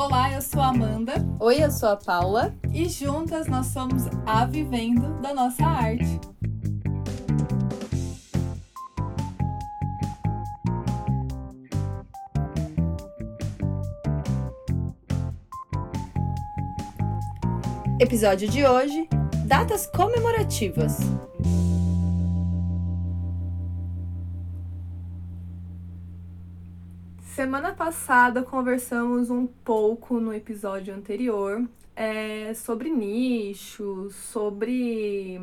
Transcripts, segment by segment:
Olá, eu sou a Amanda. Oi, eu sou a Paula. E juntas nós somos a Vivendo da Nossa Arte. Episódio de hoje: Datas comemorativas. Semana passada conversamos um pouco no episódio anterior é, sobre nichos, sobre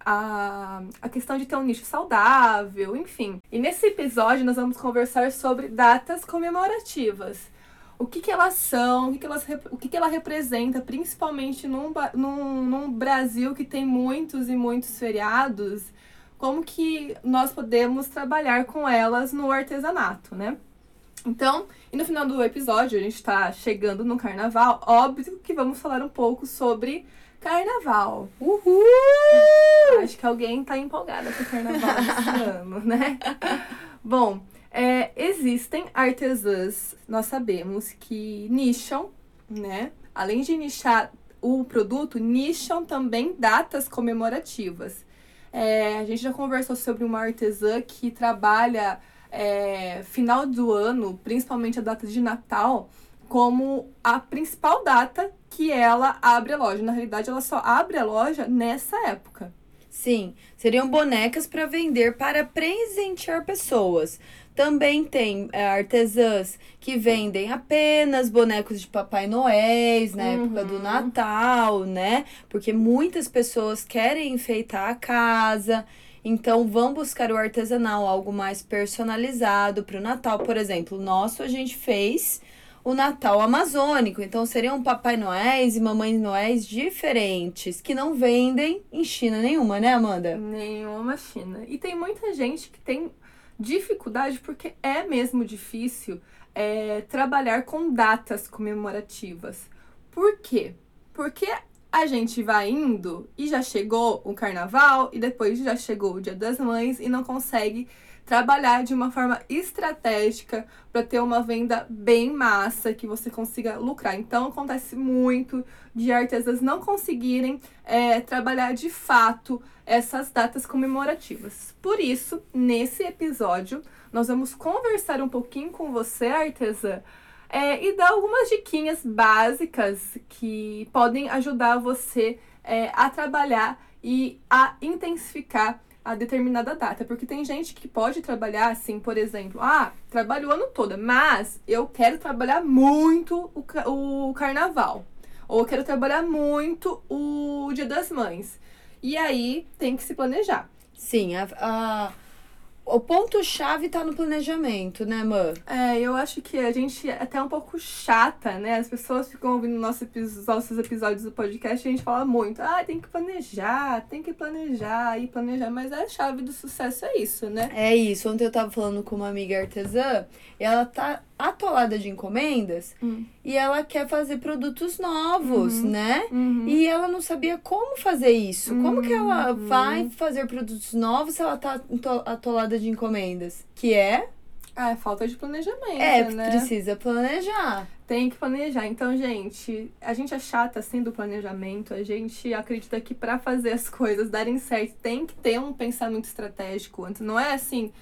a, a questão de ter um nicho saudável, enfim. E nesse episódio nós vamos conversar sobre datas comemorativas. O que, que elas são, o que, que, elas, o que, que ela representa, principalmente num, num, num Brasil que tem muitos e muitos feriados, como que nós podemos trabalhar com elas no artesanato, né? Então, e no final do episódio, a gente está chegando no carnaval, óbvio que vamos falar um pouco sobre carnaval. Uhul! Acho que alguém está empolgada com o carnaval esse ano, né? Bom, é, existem artesãs, nós sabemos, que nicham, né? Além de nichar o produto, nicham também datas comemorativas. É, a gente já conversou sobre uma artesã que trabalha é, final do ano, principalmente a data de Natal, como a principal data que ela abre a loja. Na realidade, ela só abre a loja nessa época. Sim, seriam bonecas para vender para presentear pessoas. Também tem é, artesãs que vendem apenas bonecos de Papai Noel na uhum. época do Natal, né? Porque muitas pessoas querem enfeitar a casa. Então, vão buscar o artesanal, algo mais personalizado para o Natal. Por exemplo, nosso a gente fez o Natal amazônico. Então, seriam Papai Noéis e Mamães Noéis diferentes, que não vendem em China nenhuma, né, Amanda? Nenhuma China. E tem muita gente que tem dificuldade, porque é mesmo difícil é, trabalhar com datas comemorativas. Por quê? Porque a gente vai indo e já chegou o carnaval e depois já chegou o Dia das Mães e não consegue trabalhar de uma forma estratégica para ter uma venda bem massa que você consiga lucrar. Então acontece muito de artesãs não conseguirem é, trabalhar de fato essas datas comemorativas. Por isso, nesse episódio, nós vamos conversar um pouquinho com você, artesã, é, e dar algumas diquinhas básicas que podem ajudar você é, a trabalhar e a intensificar a determinada data. Porque tem gente que pode trabalhar assim, por exemplo, ah, trabalho o ano todo, mas eu quero trabalhar muito o, o carnaval. Ou eu quero trabalhar muito o Dia das Mães. E aí tem que se planejar. Sim, a, a o ponto-chave tá no planejamento, né, mãe? É, eu acho que a gente é até um pouco chata, né? As pessoas ficam ouvindo nosso, nossos episódios do podcast e a gente fala muito, ah, tem que planejar, tem que planejar e planejar, mas a chave do sucesso é isso, né? É isso. Ontem eu tava falando com uma amiga artesã e ela tá atolada de encomendas hum. E ela quer fazer produtos novos, uhum. né? Uhum. E ela não sabia como fazer isso. Uhum. Como que ela uhum. vai fazer produtos novos se ela tá atolada de encomendas? Que é ah, é falta de planejamento, é, né? precisa planejar. Tem que planejar. Então, gente, a gente é chata assim do planejamento. A gente acredita que para fazer as coisas darem certo tem que ter um pensamento estratégico antes. Não é assim,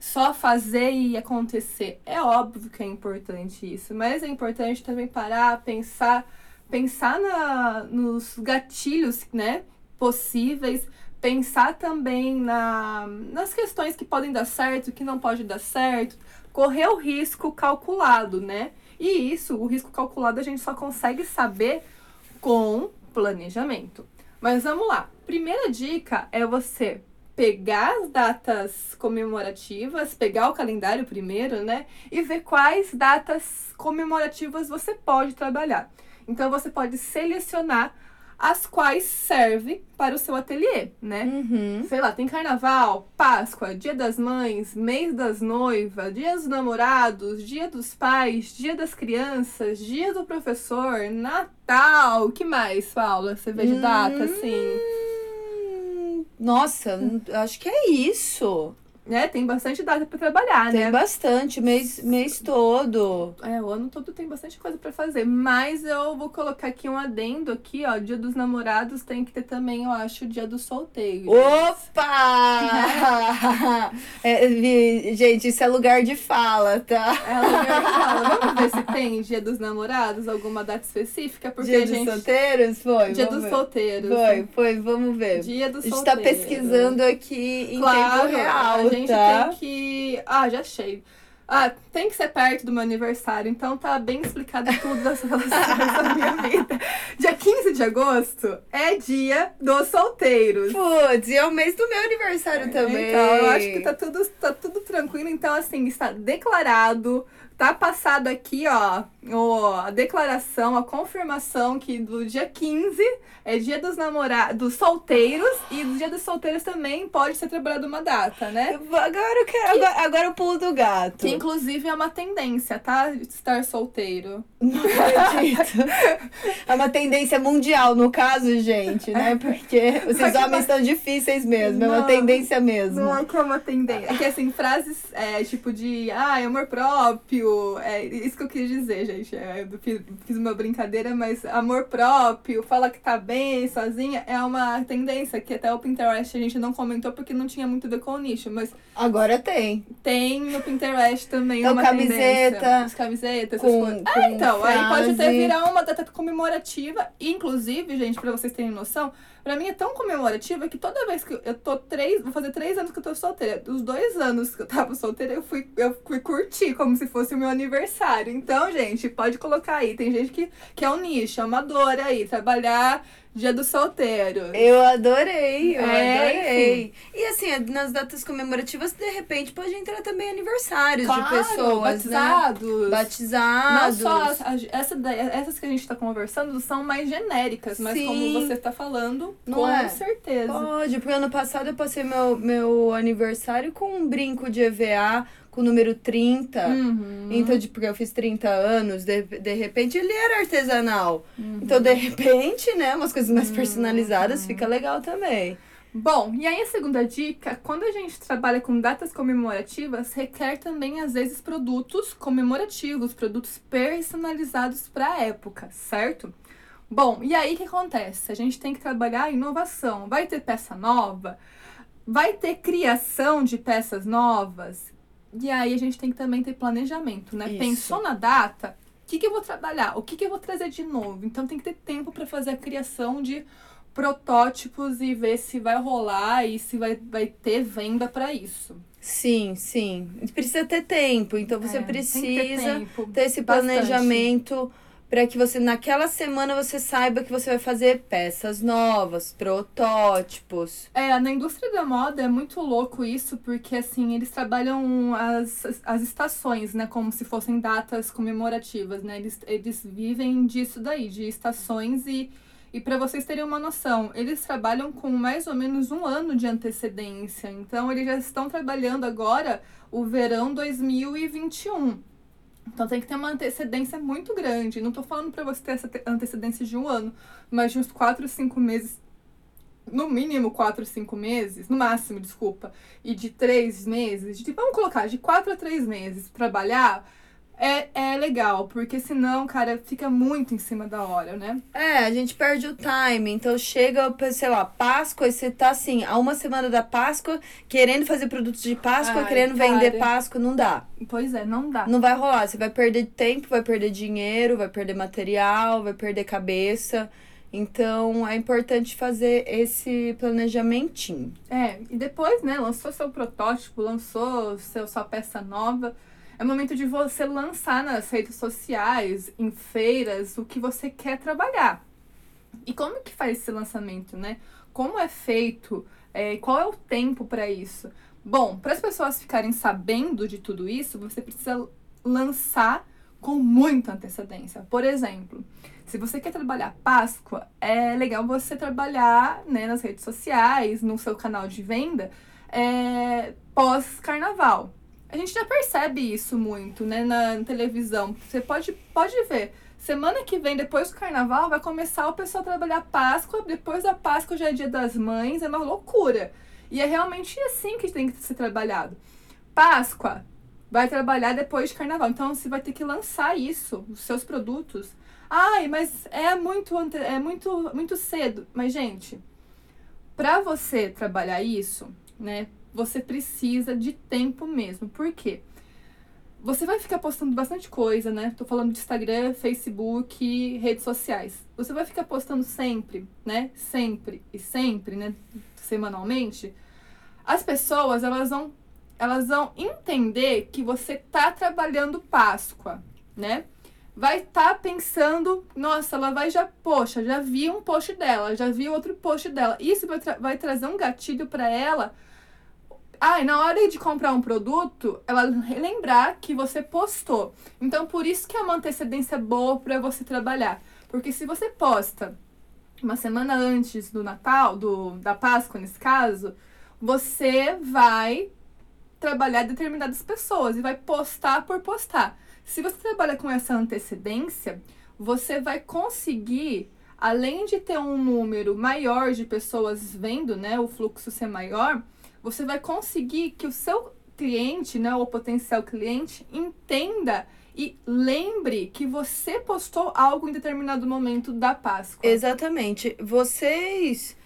só fazer e acontecer. É óbvio que é importante isso, mas é importante também parar, pensar, pensar na, nos gatilhos, né, possíveis, pensar também na, nas questões que podem dar certo, que não pode dar certo, correr o risco calculado, né? E isso, o risco calculado a gente só consegue saber com planejamento. Mas vamos lá. Primeira dica é você pegar as datas comemorativas, pegar o calendário primeiro, né? E ver quais datas comemorativas você pode trabalhar. Então você pode selecionar as quais serve para o seu ateliê, né? Uhum. Sei lá, tem carnaval, Páscoa, Dia das Mães, mês das noivas, Dia dos namorados, Dia dos pais, Dia das crianças, Dia do professor, Natal, o que mais, Paula? Você vê de data, assim? Nossa, acho que é isso. Né, tem bastante data para trabalhar, tem né? bastante, mês, mês todo. É, o ano todo tem bastante coisa para fazer, mas eu vou colocar aqui um adendo aqui, ó, Dia dos Namorados tem que ter também, eu acho, o Dia dos Solteiros. Opa! É, gente, isso é lugar de fala, tá? É lugar de fala. Vamos ver se tem Dia dos Namorados, alguma data específica, porque Dia a dos gente solteiros? Foi. Dia dos ver. solteiros. Foi, foi, vamos ver. Dia dos A gente solteiros. tá pesquisando aqui em Claro, tempo real, gente tá? tem que. Ah, já achei. Ah, tem que ser perto do meu aniversário, então tá bem explicado tudo das relações da minha vida. Dia 15 de agosto é dia dos solteiros. Putz, e é o mês do meu aniversário também. Então, eu acho que tá tudo, tá tudo tranquilo. Então, assim, está declarado, tá passado aqui, ó, o, a declaração, a confirmação que do dia 15 é dia dos namorados, dos solteiros, e do dia dos solteiros também pode ser trabalhado uma data, né? Agora eu quero. Agora, agora eu pulo do gato. Que inclusive é uma tendência, tá? Estar solteiro. Não acredito. É uma tendência mundial, no caso, gente, né? Porque os que homens estão difíceis mesmo. É uma Não, tendência mesmo. Não é que é uma tendência. É que assim, frases é, tipo de ah, amor próprio. É isso que eu quis dizer, gente. É, eu fiz, fiz uma brincadeira, mas amor próprio, fala que tá bem sozinha, é uma tendência que até o Pinterest a gente não comentou porque não tinha muito a ver com o nicho, mas Agora tem. tem no Pinterest também Então, uma camiseta tendência. As camisetas, essas Com, coisas. com Ah, então, aí pode até frase. virar uma data comemorativa. Inclusive, gente, pra vocês terem noção, pra mim é tão comemorativa que toda vez que eu- eu tô três. Vou fazer três anos que eu tô solteira. Dos dois anos que eu tava solteira, eu fui, eu fui curtir como se fosse o meu aniversário. Então, gente, pode colocar aí. Tem gente que, que é um nicho, amadora aí, trabalhar dia do solteiro. Eu adorei, eu É, adorei. E assim, nas datas comemorativas, de repente, pode entrar também aniversários de Claro, pessoas, né? batizados. Não Batizados. só essa, essas que a gente tá conversando são mais genéricas, mas Sim. como você tá falando, Não com é? certeza. Pode, porque ano passado eu passei meu, meu aniversário com um brinco de EVA com o número 30. Uhum. Então, de- porque eu fiz 30 anos, de, de repente ele era artesanal. Uhum. Então, de repente, né, umas coisas mais personalizadas fica legal também. Bom, e aí a segunda dica, quando a gente trabalha com datas comemorativas, requer também, às vezes, produtos comemorativos, produtos personalizados para a época, certo? Bom, e aí o que acontece? A gente tem que trabalhar a inovação. Vai ter peça nova? Vai ter criação de peças novas? E aí a gente tem que também ter planejamento, né? Isso. Pensou na data? O que, que eu vou trabalhar? O que, que eu vou trazer de novo? Então tem que ter tempo para fazer a criação de protótipos e ver se vai rolar e se vai, vai ter venda para isso. Sim, sim. Precisa ter tempo, então você É, ter precisa tempo, ter esse bastante. planejamento para que você naquela semana você saiba que você vai fazer peças novas, protótipos. É, na indústria da moda é muito louco isso, porque assim, eles trabalham as, as estações, né? Como se fossem datas comemorativas, né? Eles, eles vivem disso daí, de estações e. E para vocês terem uma noção, eles trabalham com mais ou menos um ano de antecedência. Então, eles já estão trabalhando agora o verão 2021. Então tem que ter uma antecedência muito grande. Não tô falando para você ter essa te- antecedência de um ano, mas de uns 4, 5 meses. No mínimo 4, 5 meses, no máximo, desculpa. E de 3 meses, de, vamos colocar, de 4 a 3 meses trabalhar, é, é legal, porque senão, cara, fica muito em cima da hora, né? É, a gente perde o time. Então chega, sei lá, Páscoa e você tá assim, há uma semana da Páscoa, querendo fazer produtos de Páscoa, Ai, querendo cara. vender Páscoa, não dá. Pois é, não dá. Não vai rolar. Você vai perder tempo, vai perder dinheiro, vai perder material, vai perder cabeça. Então é importante fazer esse planejamentinho. É, e depois, né, lançou seu protótipo, lançou seu, sua peça nova. É momento de você lançar nas redes sociais, em feiras, o que você quer trabalhar. E como que faz esse lançamento, né? Como é feito? É, qual é o tempo para isso? Bom, para as pessoas ficarem sabendo de tudo isso, você precisa lançar com muita antecedência. Por exemplo, se você quer trabalhar Páscoa, é legal você trabalhar né, nas redes sociais, no seu canal de venda, é, pós-carnaval. A gente já percebe isso muito, né, na televisão. Você pode, pode ver. Semana que vem, depois do carnaval, vai começar o pessoal a trabalhar Páscoa. Depois da Páscoa já é dia das mães, é uma loucura. E é realmente assim que tem que ser trabalhado. Páscoa vai trabalhar depois de carnaval. Então você vai ter que lançar isso, os seus produtos. Ai, mas é muito é muito muito cedo. Mas gente, para você trabalhar isso, né? Você precisa de tempo mesmo. Por quê? Você vai ficar postando bastante coisa, né? Tô falando de Instagram, Facebook, redes sociais. Você vai ficar postando sempre, né? Sempre e sempre, né? Semanalmente. As pessoas, elas vão elas vão entender que você tá trabalhando Páscoa, né? Vai estar tá pensando, nossa, ela vai já, poxa, já vi um post dela, já vi outro post dela. Isso vai, tra vai trazer um gatilho para ela. Ah, e na hora de comprar um produto, ela lembrar que você postou. Então, por isso que é uma antecedência boa para você trabalhar. Porque se você posta uma semana antes do Natal, do, da Páscoa nesse caso, você vai trabalhar determinadas pessoas e vai postar por postar. Se você trabalha com essa antecedência, você vai conseguir, além de ter um número maior de pessoas vendo, né, o fluxo ser maior, você vai conseguir que o seu cliente, né, o potencial cliente, entenda e lembre que você postou algo em determinado momento da Páscoa. Exatamente. Vocês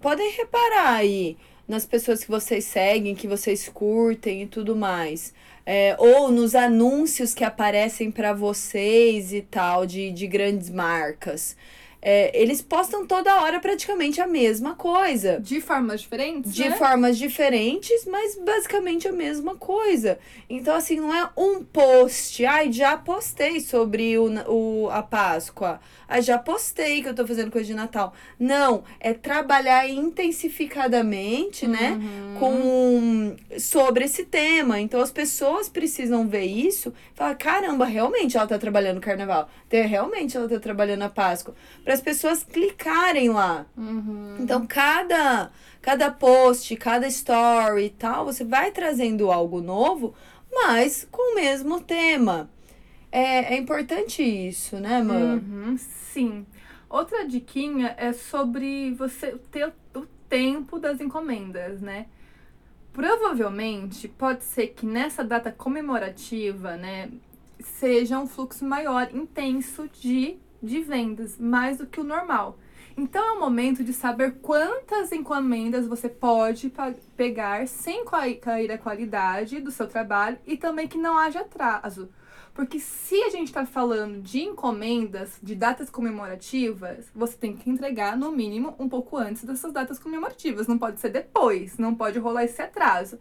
podem reparar aí nas pessoas que vocês seguem, que vocês curtem e tudo mais. É, ou nos anúncios que aparecem para vocês e tal, de, de grandes marcas. É, eles postam toda hora praticamente a mesma coisa. De formas diferentes? De né? formas diferentes, mas basicamente a mesma coisa. Então, assim, não é um post. Ai, já postei sobre o, o, a Páscoa. Ai, já postei que eu tô fazendo coisa de Natal. Não, é trabalhar intensificadamente, né, uhum. né? Com, sobre esse tema. Então, as pessoas precisam ver isso e falar: caramba, realmente ela tá trabalhando carnaval. Realmente ela tá trabalhando a Páscoa para as pessoas clicarem lá. Uhum. Então, cada, cada post, cada story e tal, você vai trazendo algo novo, mas com o mesmo tema. É, é importante isso, né, mano? Uhum, sim. Outra diquinha é sobre você ter o tempo das encomendas, né? Provavelmente pode ser que nessa data comemorativa, né, seja um fluxo maior, intenso de de vendas, mais do que o normal. Então é o momento de saber quantas encomendas você pode pegar sem cair a qualidade do seu trabalho e também que não haja atraso. Porque se a gente está falando de encomendas, de datas comemorativas, você tem que entregar no mínimo um pouco antes dessas datas comemorativas. Não pode ser depois, não pode rolar esse atraso.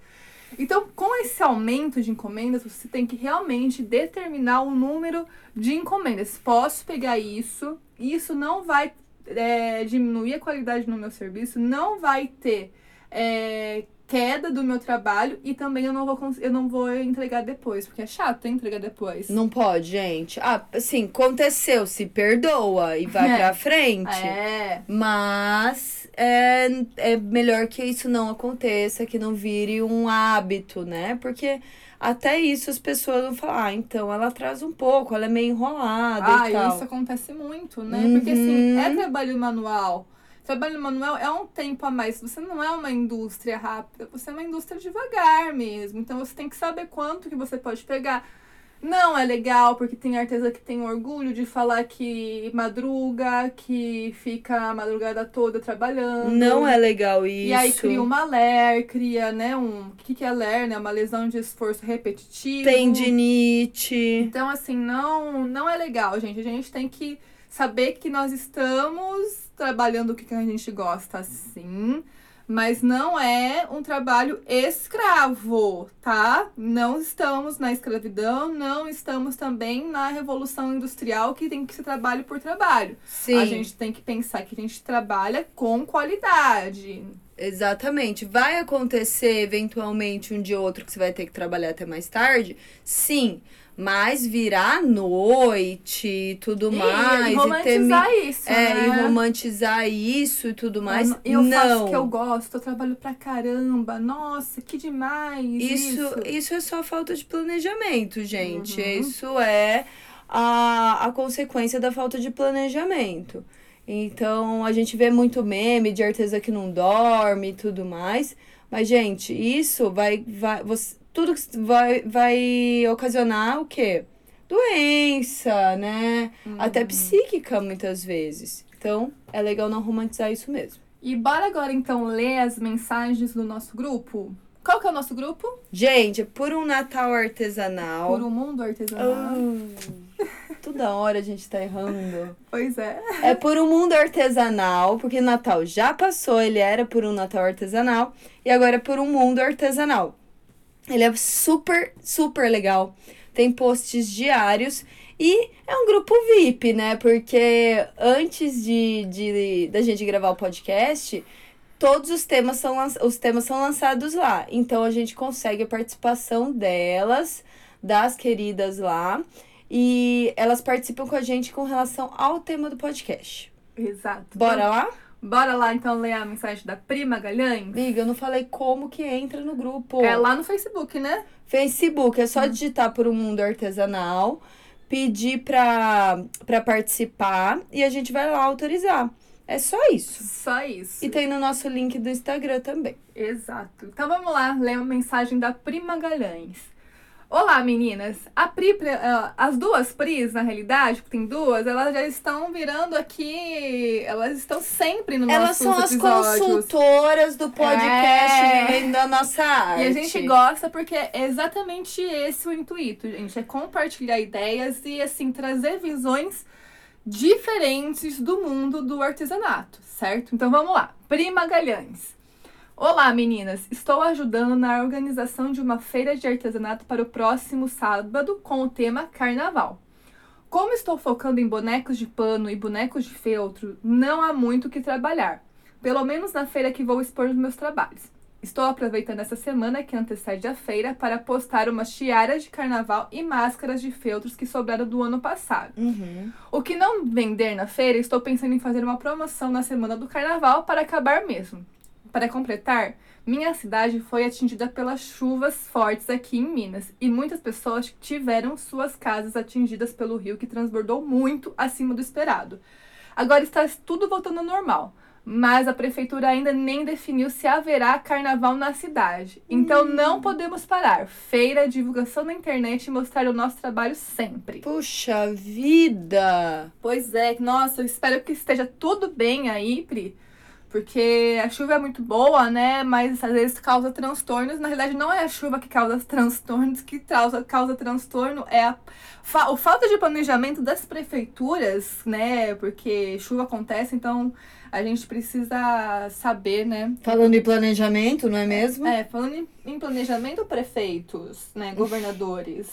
Então, com esse aumento de encomendas, você tem que realmente determinar o número de encomendas. Posso pegar isso, isso não vai é, diminuir a qualidade no meu serviço, não vai ter é, queda do meu trabalho e também eu não vou eu não vou entregar depois, porque é chato entregar depois. Não pode, gente. Ah, assim, aconteceu, se perdoa e vai é. pra frente. É. Mas é, é melhor que isso não aconteça, que não vire um hábito, né? Porque até isso as pessoas vão falar, ah, então ela traz um pouco, ela é meio enrolada ah, e tal. isso acontece muito, né? Uhum. Porque assim, é trabalho manual. Trabalho manual é um tempo a mais. Você não é uma indústria rápida, você é uma indústria devagar mesmo. Então você tem que saber quanto que você pode pegar. Não é legal, porque tem artesã que tem orgulho de falar que madruga, que fica a madrugada toda trabalhando. Não é legal isso. E aí cria uma LER, cria, né, um... O que, que é LER, né? Uma lesão de esforço repetitivo. Tendinite. Então, assim, não, não é legal, gente. A gente tem que saber que nós estamos trabalhando o que a gente gosta, sim, mas não é um trabalho escravo, tá? Não estamos na escravidão, não estamos também na revolução industrial que tem que ser trabalho por trabalho. Sim. A gente tem que pensar que a gente trabalha com qualidade. Exatamente. Vai acontecer eventualmente um dia ou outro que você vai ter que trabalhar até mais tarde? Sim. Mas virar à noite e tudo e, mais. E romantizar e ter, isso. É, né? e romantizar isso e tudo mais. Eu, eu não. faço o que eu gosto, eu trabalho pra caramba. Nossa, que demais. Isso, isso, isso é só falta de planejamento, gente. Uhum. Isso é a, a consequência da falta de planejamento. Então, a gente vê muito meme de artesã que não dorme e tudo mais. Mas, gente, isso vai. vai você, tudo que vai, vai ocasionar o quê? Doença, né? Até psíquica, muitas vezes. Então, é legal não romantizar isso mesmo. E bora agora então ler as mensagens do nosso grupo? Qual que é o nosso grupo? Gente, é por um Natal artesanal. Por um mundo artesanal. Ah, toda hora a gente tá errando. Pois é. É por um mundo artesanal, porque o Natal já passou, ele era por um Natal artesanal, e agora é por um mundo artesanal. Ele é super, super legal. Tem posts diários e é um grupo VIP, né? Porque antes de, de da gente gravar o podcast, todos os temas são os temas são lançados lá. Então a gente consegue a participação delas, das queridas lá, e elas participam com a gente com relação ao tema do podcast. Exato. Bora lá? Bora lá então ler a mensagem da Prima Galhães? Amiga, eu não falei como que entra no grupo. É lá no Facebook, né? Facebook, é só digitar por um mundo artesanal, pedir pra, pra participar e a gente vai lá autorizar. É só isso. Só isso. E tem no nosso link do Instagram também. Exato. Então vamos lá ler a mensagem da Prima Galhães. Olá, meninas. A Pri, eh, as duas Pris, na realidade, porque tem duas, elas já estão virando aqui. Elas estão sempre no Elas nossos são as episódios. consultoras do podcast É. da nossa arte. E a gente gosta porque é exatamente esse o intuito, gente. É compartilhar ideias e, assim, trazer visões diferentes do mundo do artesanato, certo? Então vamos lá. Prima Galhães. Olá, meninas! Estou ajudando na organização de uma feira de artesanato para o próximo sábado com o tema Carnaval. Como estou focando em bonecos de pano e bonecos de feltro, não há muito o que trabalhar, pelo menos na feira que vou expor os meus trabalhos. Estou aproveitando essa semana que antecede a feira para postar umas tiaras de carnaval e máscaras de feltros que sobraram do ano passado. Uhum. O que não vender na feira, estou pensando em fazer uma promoção na semana do carnaval para acabar mesmo. Para completar, minha cidade foi atingida pelas chuvas fortes aqui em Minas e muitas pessoas tiveram suas casas atingidas pelo rio que transbordou muito acima do esperado. Agora está tudo voltando ao normal, mas a prefeitura ainda nem definiu se haverá carnaval na cidade. Então não podemos parar. Feira, divulgação na internet e mostrar o nosso trabalho sempre. Puxa vida! Pois é, nossa, eu espero que esteja tudo bem aí, Pri. Porque a chuva é muito boa, né? Mas às vezes causa transtornos. Na realidade, não é a chuva que causa transtornos, que causa, causa transtorno é a, fa o falta de planejamento das prefeituras, né? Porque chuva acontece, então a gente precisa saber, né? Falando em planejamento, não é mesmo? É, falando em, planejamento, prefeitos, né? Governadores.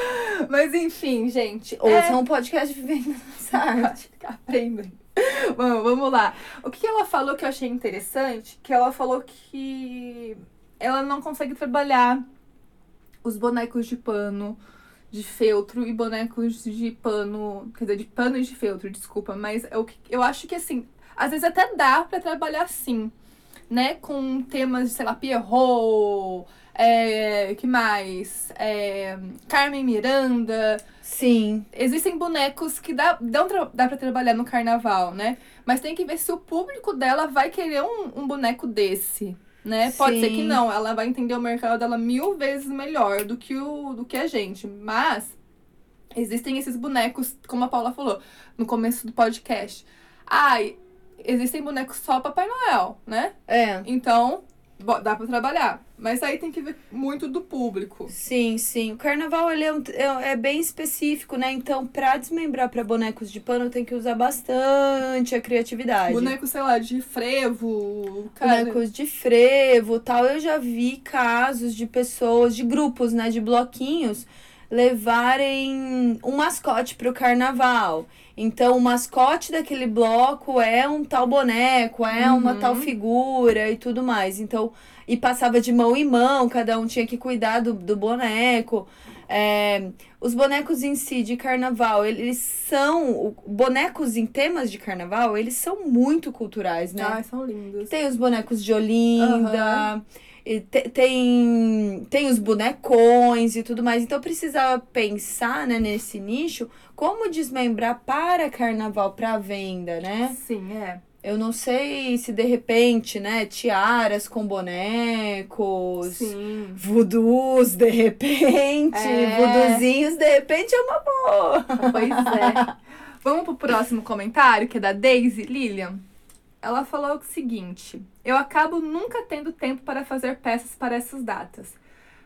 Mas enfim, gente. é- Ouça um podcast vivendo nossa arte. Aprendem. Bom, vamos lá. O que ela falou que eu achei interessante, que ela falou que ela não consegue trabalhar os bonecos de pano, de feltro e bonecos de pano, quer dizer, de pano e de feltro, desculpa, mas eu, eu acho que assim, às vezes até dá pra trabalhar assim, né, com temas de, sei lá, Pierrot, é, que mais? É, Carmen Miranda, Sim. existem bonecos que dá, dão dá pra trabalhar no carnaval, né? Mas tem que ver se o público dela vai querer um, um boneco desse, né? Pode ser que não, ela vai entender o mercado dela mil vezes melhor do que, o, do que a gente. Mas existem esses bonecos, como a Paula falou no começo do podcast. Ai, existem bonecos só Papai Noel, né? É. Então, dá pra trabalhar. Mas aí tem que ver muito do público. Sim, sim. O carnaval ele é, um- é, é bem específico, né? Então, pra desmembrar pra bonecos de pano, tem que usar bastante a criatividade. Boneco, sei lá, de frevo, cara. bonecos de frevo tal. Eu já vi casos de pessoas, de grupos, né, de bloquinhos, levarem um mascote pro carnaval. Então, o mascote daquele bloco é um tal boneco, é uma Uhum. tal figura e tudo mais. Então, e passava de mão em mão, cada um tinha que cuidar do, do boneco. É, os bonecos em si de carnaval, eles são. Bonecos em temas de carnaval, eles são muito culturais, né? Ai, são lindos. Tem os bonecos de Olinda, e te- tem, tem os bonecões e tudo mais. Então precisava pensar né, nesse nicho como desmembrar para carnaval, para venda, né? Sim, é. Eu não sei se de repente, né, tiaras com bonecos, Sim. voodoos de repente, É. voodoozinhos de repente é uma boa. Pois é. Vamos pro próximo comentário, que é da Daisy Lilian. Ela falou o seguinte: Eu acabo nunca tendo tempo para fazer peças para essas datas.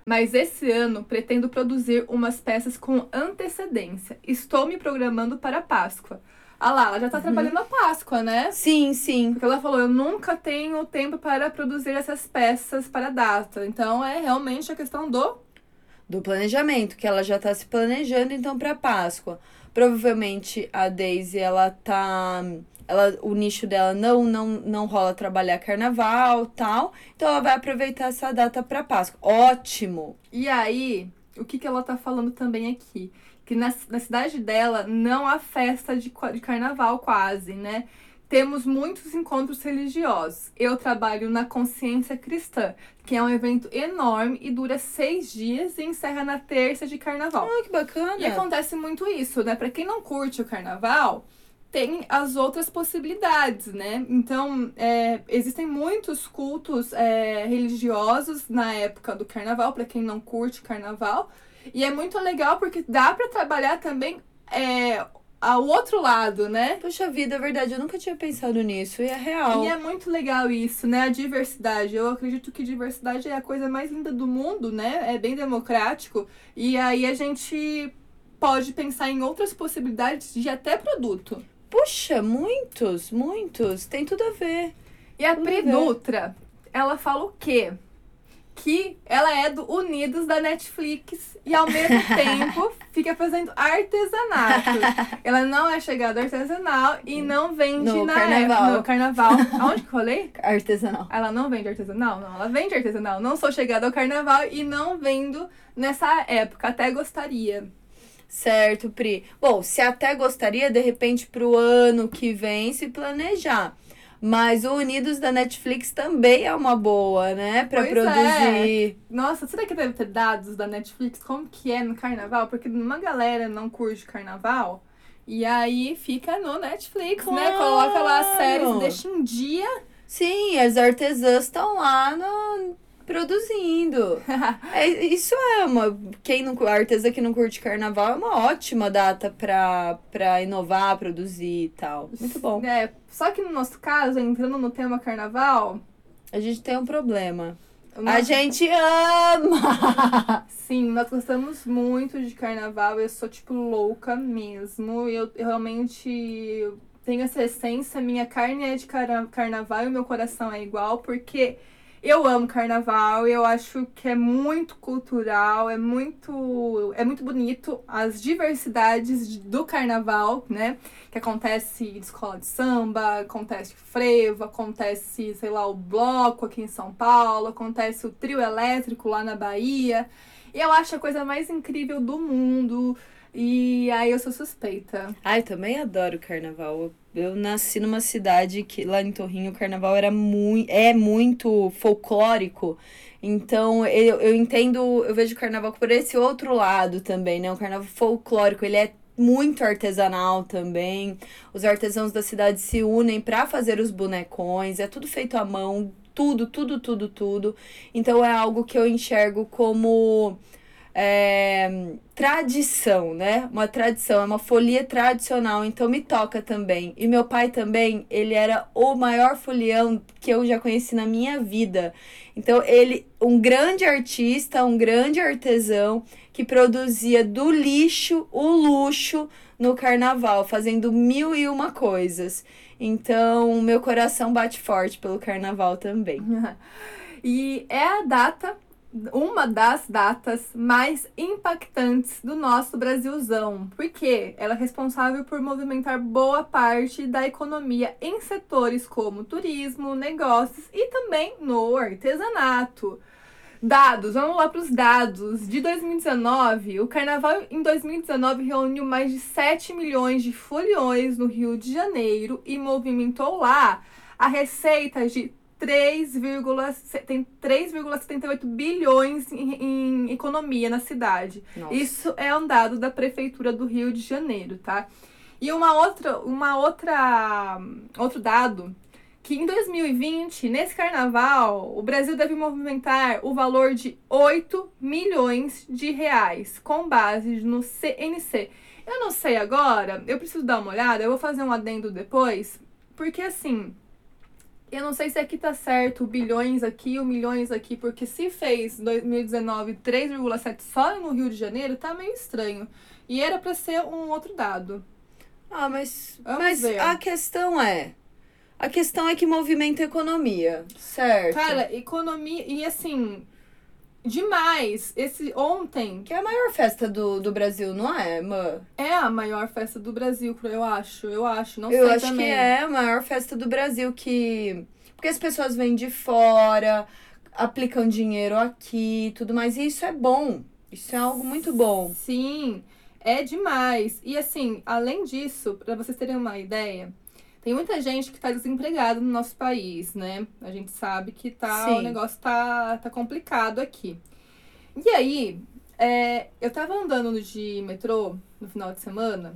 Mas esse ano pretendo produzir umas peças com antecedência. Estou me programando para a Páscoa. Ah lá, ela já tá trabalhando a Páscoa, né? Sim, sim. Porque ela falou, eu nunca tenho tempo para produzir essas peças para a data. Então é realmente a questão do Do planejamento, que ela já tá se planejando então para Páscoa. Provavelmente a Daisy, ela tá ela o nicho dela não não não rola trabalhar carnaval, tal. Então ela vai aproveitar essa data para Páscoa. Ótimo. E aí, o que, que ela tá falando também aqui? Que na, na cidade dela não há festa de, de carnaval quase, né? Temos muitos encontros religiosos. Eu trabalho na Consciência Cristã, que é um evento enorme e dura seis dias e encerra na terça de carnaval. Ah, que bacana. E acontece muito isso, né? Pra quem não curte o carnaval, tem as outras possibilidades, né? Então, é, existem muitos cultos é, religiosos na época do carnaval, pra quem não curte carnaval. E é muito legal porque dá pra trabalhar também é, ao outro lado, né? Poxa vida, é verdade, eu nunca tinha pensado nisso e é real. E é muito legal isso, né? A diversidade. Eu acredito que diversidade é a coisa mais linda do mundo, né? É bem democrático. E aí a gente pode pensar em outras possibilidades de até produto. Puxa, muitos, muitos. Tem tudo a ver. E a Pri. Dutra, ela fala o quê? Que ela é do Unidos da Netflix e ao mesmo tempo fica fazendo artesanato. ela não é chegada artesanal e não vende No na carnaval. época. No carnaval. Aonde que eu falei? Artesanal. Ela não vende artesanal? Não, ela vende artesanal. Não sou chegada ao carnaval e não vendo nessa época. Até gostaria. Certo, Pri. Bom, se até gostaria, de repente, pro ano que vem, se planejar. Mas o Unidos da Netflix também é uma boa, né? Pra Pois é. produzir. Nossa, será que deve ter dados da Netflix como que é no carnaval? Porque uma galera não curte carnaval. E aí fica no Netflix, né? Claro. Coloca lá as séries, deixa em dia. Sim, as artesãs estão lá no- produzindo. É, isso é uma. Quem não, a artesã que não curte carnaval é uma ótima data pra, pra inovar, produzir e tal. Muito bom. É, só que no nosso caso, entrando no tema carnaval, A gente tem um problema. o A gente ama! Sim, nós gostamos muito de carnaval. Eu sou, tipo, louca mesmo. Eu, eu realmente tenho essa essência. Minha carne é de carnaval e o meu coração é igual, porque eu amo carnaval. Eu acho que é muito cultural, é muito, é muito bonito as diversidades de- do carnaval, né? Que acontece escola de samba, acontece frevo, acontece, sei lá, o bloco aqui em São Paulo, acontece o trio elétrico lá na Bahia. E eu acho a coisa mais incrível do mundo. E aí eu sou suspeita. Ai, também adoro carnaval. Eu, nasci numa cidade que lá em Torrinho o carnaval era muito, é muito folclórico. Então, eu, eu entendo, eu vejo o carnaval por esse outro lado também, né? O carnaval folclórico, ele é muito artesanal também. Os artesãos da cidade se unem para fazer os bonecões, é tudo feito à mão, tudo, tudo, tudo, tudo. Então, é algo que eu enxergo como é, tradição, né? Uma tradição, é uma folia tradicional, então me toca também. E meu pai também, ele era o maior folião que eu já conheci na minha vida. Então ele, um grande artista, um grande artesão que produzia do lixo o luxo no carnaval, fazendo mil e uma coisas. Então, meu coração bate forte pelo carnaval também. E é a data, uma das datas mais impactantes do nosso Brasilzão. Porque ela é responsável por movimentar boa parte da economia em setores como turismo, negócios e também no artesanato. Dados, vamos lá para os dados. De 2019, o carnaval em 2019 reuniu mais de 7 milhões de foliões no Rio de Janeiro e movimentou lá a receita de 3,se- tem 3,78 bilhões em, em economia na cidade. Nossa. Isso é um dado da prefeitura do Rio de Janeiro, tá? E uma outra, uma outra, outro dado que em 2020, nesse carnaval, o Brasil deve movimentar o valor de 8 milhões de reais, com base no CNC. Eu não sei agora, eu preciso dar uma olhada, eu vou fazer um adendo depois, porque assim, eu não sei se aqui tá certo, bilhões aqui, o milhões aqui, porque se fez 2019 3,7 só no Rio de Janeiro, tá meio estranho. E era para ser um outro dado. Ah, mas, mas a questão é, a questão é que movimenta a economia, certo? Cara, economia. E assim, demais. Esse ontem. Que é a maior festa do, do Brasil, não é, Mã? É a maior festa do Brasil, eu acho. Eu acho, não eu sei acho também. que é a maior festa do Brasil que. Porque as pessoas vêm de fora, aplicam dinheiro aqui tudo mais. E isso é bom. Isso é algo muito bom. Sim, é demais. E assim, além disso, para vocês terem uma ideia, tem muita gente que está desempregada no nosso país, né? A gente sabe que tá, o negócio tá, tá complicado aqui. E aí, é, eu tava andando de metrô no final de semana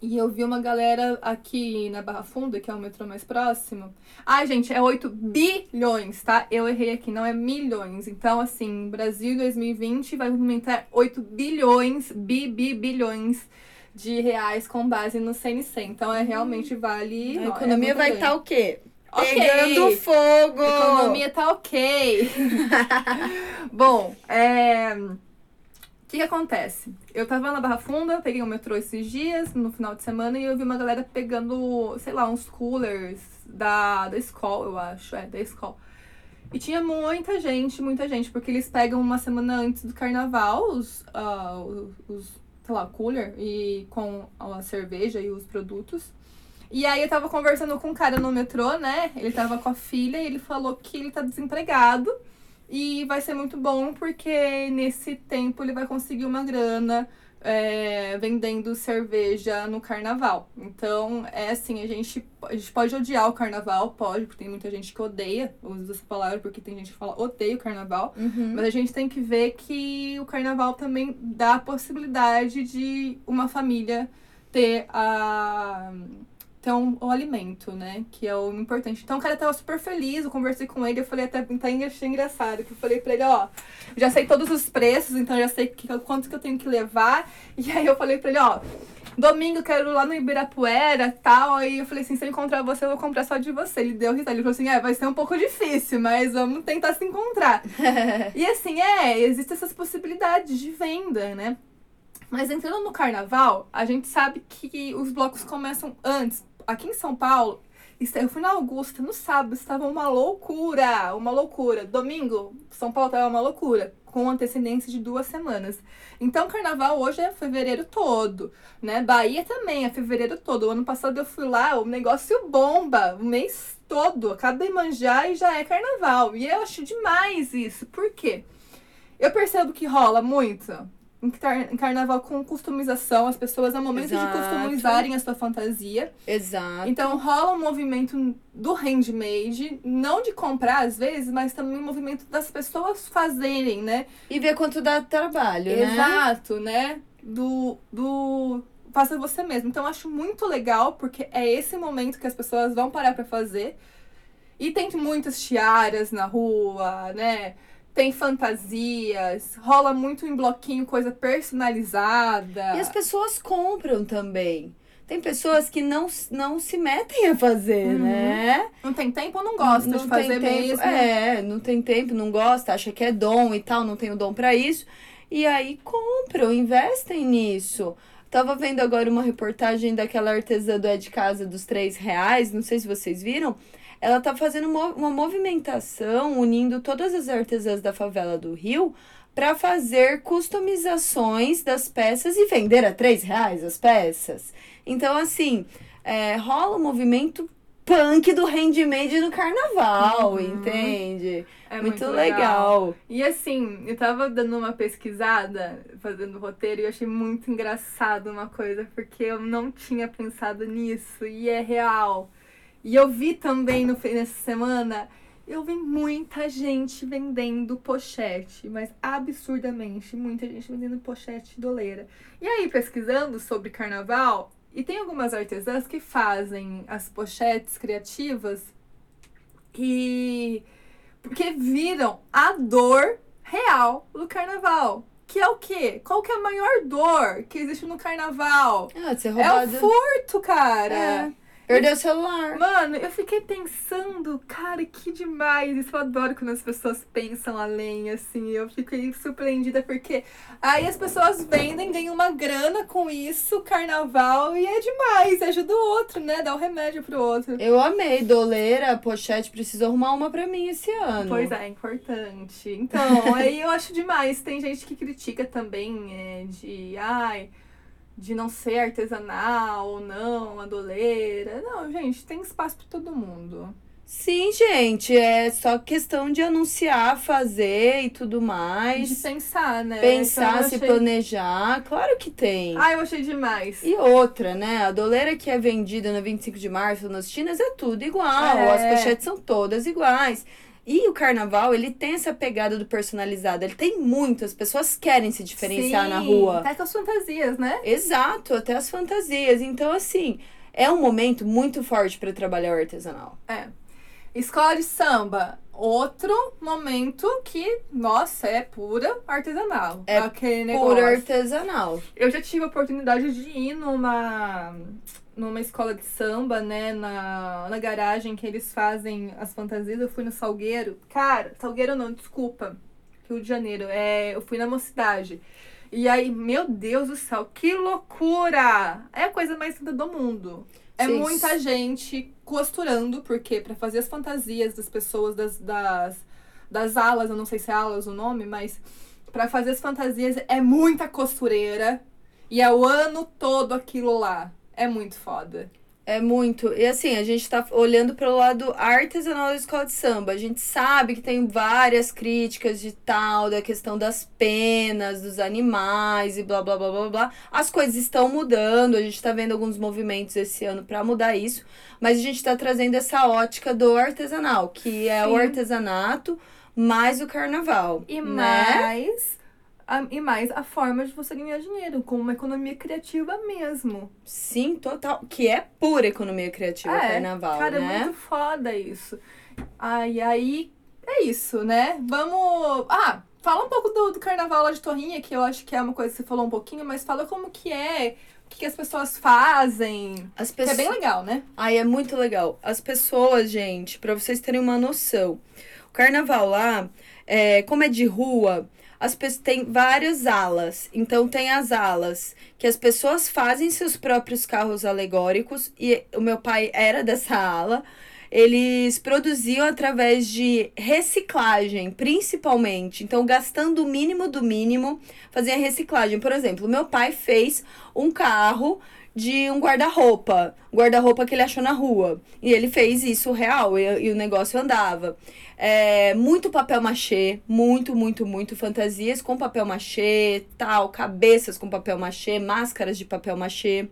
e eu vi uma galera aqui na Barra Funda, que é o metrô mais próximo. Ai, gente, é 8 bilhões, tá? Eu errei aqui, não é milhões. Então, assim, Brasil 2020 vai movimentar 8 bilhões, bi, bi, bilhões de reais com base no CNC. Então, é realmente vale. A ó, economia é vai estar tá o quê? Ok. Pegando fogo! A economia tá ok. Bom, é. O que, que acontece? Eu tava na Barra Funda, peguei o metrô esses dias, no final de semana, e eu vi uma galera pegando, sei lá, uns coolers da, da escola, eu acho. É, da escola. E tinha muita gente, muita gente, porque eles pegam uma semana antes do carnaval os, uh, os, sei lá, cooler e com a cerveja e os produtos. E aí eu tava conversando com um cara no metrô, né? Ele tava com a filha e ele falou que ele tá desempregado. E vai ser muito bom porque nesse tempo ele vai conseguir uma grana é, vendendo cerveja no carnaval. Então, é assim, a gente, a gente pode odiar o carnaval, pode, porque tem muita gente que odeia, usa essa palavra porque tem gente que fala odeio o carnaval. Uhum. Mas a gente tem que ver que o carnaval também dá a possibilidade de uma família ter a então, o alimento, né? Que é o importante. Então, o cara tava super feliz, eu conversei com ele, eu falei até, tá achei engraçado, que eu falei pra ele, ó, já sei todos os preços, então já sei que, quanto que eu tenho que levar. E aí eu falei pra ele, ó, domingo eu quero ir lá no Ibirapuera tal. Aí eu falei assim, se eu encontrar você, eu vou comprar só de você. Ele deu risada, ele falou assim, é, vai ser um pouco difícil, mas vamos tentar se encontrar. e assim, é, existem essas possibilidades de venda, né? Mas entrando no carnaval, a gente sabe que os blocos começam antes aqui em São Paulo, eu fui na Augusta no sábado, estava uma loucura, uma loucura. Domingo, São Paulo estava uma loucura, com antecedência de duas semanas. Então, carnaval hoje é fevereiro todo, né? Bahia também é fevereiro todo. O ano passado eu fui lá, o negócio bomba, o mês todo. Acaba de manjar e já é carnaval. E eu acho demais isso. Por quê? Eu percebo que rola muito em carnaval com customização, as pessoas é o momento Exato. de customizarem a sua fantasia. Exato. Então rola um movimento do handmade, não de comprar às vezes, mas também um movimento das pessoas fazerem, né? E ver quanto dá trabalho, Exato, né? Exato, né? Do, do faça você mesmo. Então acho muito legal porque é esse momento que as pessoas vão parar para fazer. E tem muitas tiaras na rua, né? Tem fantasias, rola muito em bloquinho coisa personalizada. E as pessoas compram também. Tem pessoas que não, não se metem a fazer, uhum. né? Não tem tempo ou não gosta não de fazer mesmo. É, não tem tempo, não gosta, acha que é dom e tal, não tem o dom para isso. E aí compram, investem nisso. Tava vendo agora uma reportagem daquela artesã do É de Casa dos três reais, não sei se vocês viram ela tá fazendo uma movimentação unindo todas as artesãs da favela do Rio para fazer customizações das peças e vender a três reais as peças. Então, assim, é, rola um movimento punk do handmade no carnaval, uhum. entende? É muito, muito legal. legal. E assim, eu tava dando uma pesquisada, fazendo roteiro, e eu achei muito engraçado uma coisa, porque eu não tinha pensado nisso, e é real. E eu vi também no, nessa semana, eu vi muita gente vendendo pochete, mas absurdamente, muita gente vendendo pochete doleira. E aí, pesquisando sobre carnaval, e tem algumas artesãs que fazem as pochetes criativas E porque viram a dor real do carnaval. Que é o quê? Qual que é a maior dor que existe no carnaval? Ah, ser É roubado. o furto, cara. É. Perdeu o celular. Mano, eu fiquei pensando, cara, que demais. Isso eu adoro quando as pessoas pensam além, assim. Eu fiquei surpreendida porque aí as pessoas vendem, ganham uma grana com isso, carnaval, e é demais. Ajuda o outro, né? Dá o remédio pro outro. Eu amei. Doleira, pochete, preciso arrumar uma pra mim esse ano. Pois é, importante. Então, aí eu acho demais. Tem gente que critica também é, de, ai, de não ser artesanal ou não, a doleira. Não, gente, tem espaço pra todo mundo. Sim, gente. É só questão de anunciar, fazer e tudo De mais. pensar, né? Pensar, Então, se achei- planejar. Claro que tem. Ai, eu achei demais. E outra, né? A doleira que é vendida no 25 de março nas Chinas é tudo igual. É. As pochetes são todas iguais. E o carnaval, ele tem essa pegada do personalizado. Ele tem muito. As pessoas querem se diferenciar na Sim, rua. Até com as fantasias, né? Exato, até as fantasias. Então, assim, é um momento muito forte para trabalhar o artesanal. É. Escola de samba. Outro momento que, nossa, é pura artesanal. É aquele negócio. artesanal. Eu já tive a oportunidade de ir numa, numa escola de samba, né? Na, na garagem que eles fazem as fantasias. Eu fui no Salgueiro. Cara, Salgueiro não, desculpa. Rio de Janeiro. É, eu fui na Mocidade. E aí, meu Deus do céu, que loucura! É a coisa mais linda do mundo. É Sim. muita gente costurando, porque para fazer as fantasias das pessoas das, das, das alas, eu não sei se é alas o nome, mas Pra fazer as fantasias é muita costureira. E é o ano todo aquilo lá. É muito foda. É muito. E assim, a gente tá olhando pelo lado artesanal da escola de samba. A gente sabe que tem várias críticas de tal, da questão das penas, dos animais e blá blá blá blá blá. As coisas estão mudando, a gente tá vendo alguns movimentos esse ano para mudar isso, mas a gente tá trazendo essa ótica do artesanal, que é o Sim. artesanato mais o carnaval. E né? mais. A- e mais a forma de você ganhar dinheiro, com uma economia criativa mesmo. Sim, total. Que é pura economia criativa é, carnaval, cara, né? é muito foda isso. Ai, aí é isso, né? Vamos. Ah, fala um pouco do, do carnaval lá de Torrinha, que eu acho que é uma coisa que você falou um pouquinho, mas fala como que é, o que, que as pessoas fazem. As Que é bem legal, né? Ai, é muito legal. As pessoas, gente, pra vocês terem uma noção. O carnaval lá, é, como é de rua, as pessoas tem várias alas. Então tem as alas que as pessoas fazem seus próprios carros alegóricos e o meu pai era dessa ala. Eles produziam através de reciclagem, principalmente. Então, gastando o mínimo do mínimo, fazia reciclagem. Por exemplo, meu pai fez um carro de um guarda-roupa. Guarda-roupa que ele achou na rua. E ele fez isso real e, e o negócio andava. É, muito papel machê, muito, muito, muito fantasias com papel machê, tal, cabeças com papel machê, máscaras de papel machê.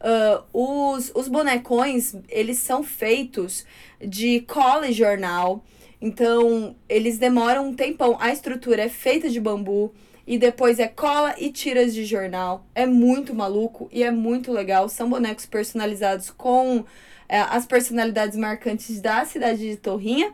Ah, os, os bonecões, eles são feitos de cola e jornal. Então, eles demoram um tempão. A estrutura é feita de bambu. E depois é cola e tiras de jornal. É muito maluco e é muito legal. São bonecos personalizados com é, as personalidades marcantes da cidade de Torrinha.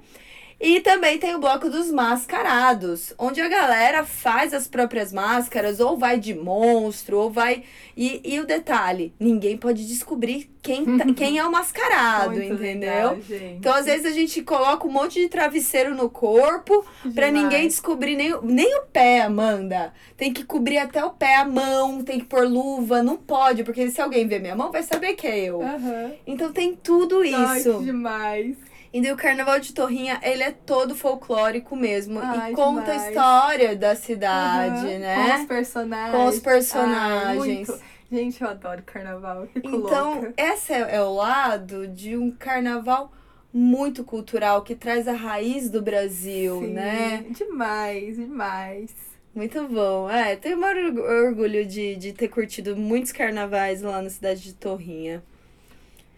E também tem o bloco dos mascarados, onde a galera faz as próprias máscaras, ou vai de monstro, ou vai. E, e o detalhe: ninguém pode descobrir quem, tá- quem é o mascarado, Muito entendeu? legal. Então, às vezes, a gente coloca um monte de travesseiro no corpo pra Demais. ninguém descobrir nem, o- nem o pé, Amanda. Tem que cobrir até o pé, a mão, tem que pôr luva. Não pode, porque se alguém ver minha mão, vai saber que é eu. Aham. Então tem tudo Ai, isso. que demais. E o Carnaval de Torrinha, ele é todo folclórico mesmo. Ai, e conta a história da cidade, Aham. né? Com os personagens. Com os Ai, personagens. muito. Gente, eu adoro carnaval. Fico Então, louca. esse é, é o lado de um carnaval muito cultural, que traz a raiz do Brasil, Sim, né? Demais, demais. Muito bom. É, tenho o maior orgu- orgulho de, de ter curtido muitos carnavais lá na cidade de Torrinha.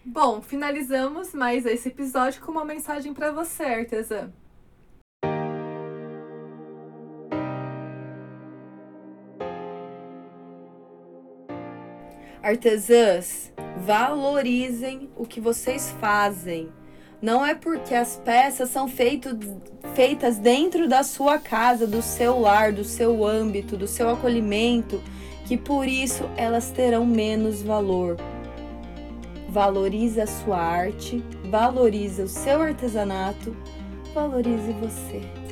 Bom, finalizamos mais esse episódio com uma mensagem para você, artesã. Artesãs, valorizem o que vocês fazem. Não é porque as peças são feito, feitas dentro da sua casa, do seu lar, do seu âmbito, do seu acolhimento, que por isso elas terão menos valor valorize a sua arte, valorize o seu artesanato, valorize você.